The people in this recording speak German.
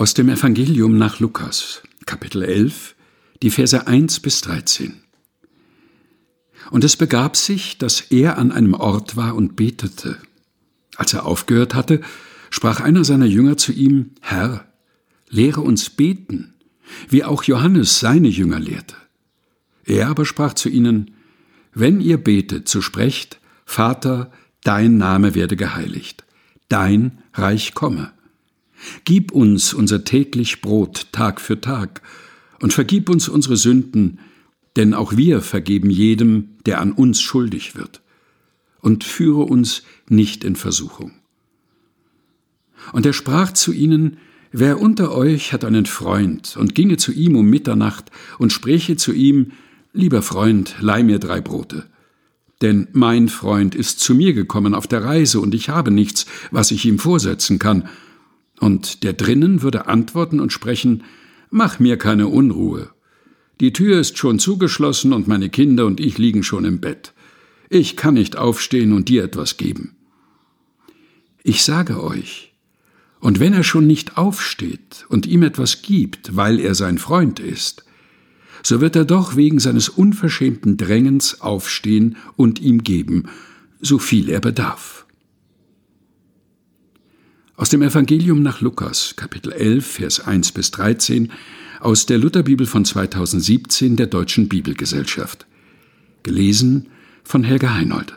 Aus dem Evangelium nach Lukas, Kapitel 11, die Verse 1 bis 13. Und es begab sich, dass er an einem Ort war und betete. Als er aufgehört hatte, sprach einer seiner Jünger zu ihm, Herr, lehre uns beten, wie auch Johannes seine Jünger lehrte. Er aber sprach zu ihnen, Wenn ihr betet, so sprecht, Vater, dein Name werde geheiligt, dein Reich komme Gib uns unser täglich Brot Tag für Tag und vergib uns unsere Sünden, denn auch wir vergeben jedem, der an uns schuldig wird. Und führe uns nicht in Versuchung. Und er sprach zu ihnen, Wer unter euch hat einen Freund und ginge zu ihm um Mitternacht und spräche zu ihm, Lieber Freund, leih mir drei Brote. Denn mein Freund ist zu mir gekommen auf der Reise und ich habe nichts, was ich ihm vorsetzen kann, und der drinnen würde antworten und sprechen Mach mir keine Unruhe. Die Tür ist schon zugeschlossen und meine Kinder und ich liegen schon im Bett. Ich kann nicht aufstehen und dir etwas geben. Ich sage euch, und wenn er schon nicht aufsteht und ihm etwas gibt, weil er sein Freund ist, so wird er doch wegen seines unverschämten Drängens aufstehen und ihm geben, so viel er bedarf. Aus dem Evangelium nach Lukas, Kapitel 11, Vers 1 bis 13, aus der Lutherbibel von 2017 der Deutschen Bibelgesellschaft. Gelesen von Helga Heinold.